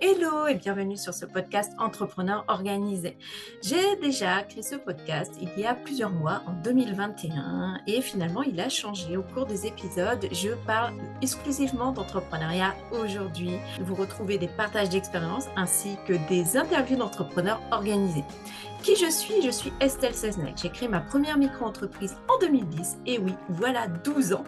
Hello et bienvenue sur ce podcast Entrepreneur organisé. J'ai déjà créé ce podcast il y a plusieurs mois, en 2021, et finalement il a changé au cours des épisodes. Je parle exclusivement d'entrepreneuriat aujourd'hui. Vous retrouvez des partages d'expériences ainsi que des interviews d'entrepreneurs organisés. Qui je suis? Je suis Estelle Seznec. J'ai créé ma première micro-entreprise en 2010 et oui, voilà 12 ans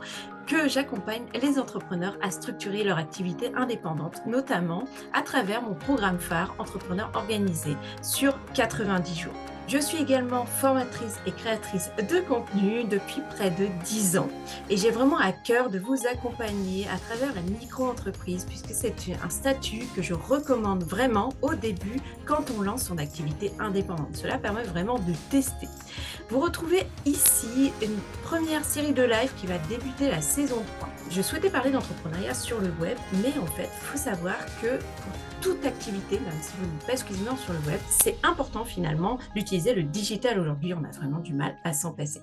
que j'accompagne les entrepreneurs à structurer leur activité indépendante, notamment à travers mon programme phare Entrepreneur organisé sur 90 jours. Je suis également formatrice et créatrice de contenu depuis près de 10 ans et j'ai vraiment à cœur de vous accompagner à travers la micro-entreprise puisque c'est un statut que je recommande vraiment au début quand on lance son activité indépendante. Cela permet vraiment de tester. Vous retrouvez ici une première série de live qui va débuter la saison 3. Je souhaitais parler d'entrepreneuriat sur le web, mais en fait, il faut savoir que pour toute activité, même si vous n'êtes pas exclusivement sur le web, c'est important finalement d'utiliser le digital aujourd'hui. On a vraiment du mal à s'en passer.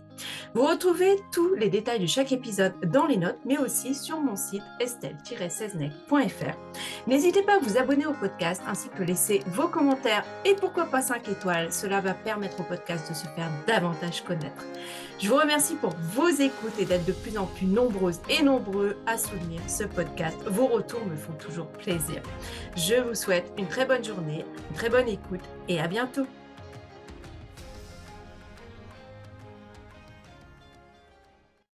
Vous retrouvez tous les détails de chaque épisode dans les notes, mais aussi sur mon site estelle-seznec.fr. N'hésitez pas à vous abonner au podcast ainsi que laisser vos commentaires et pourquoi pas 5 étoiles. Cela va permettre au podcast de se faire davantage connaître. Je vous remercie pour vos écoutes et d'être de plus en plus nombreuses et nombreux à soutenir ce podcast. Vos retours me font toujours plaisir. Je vous souhaite une très bonne journée, une très bonne écoute et à bientôt.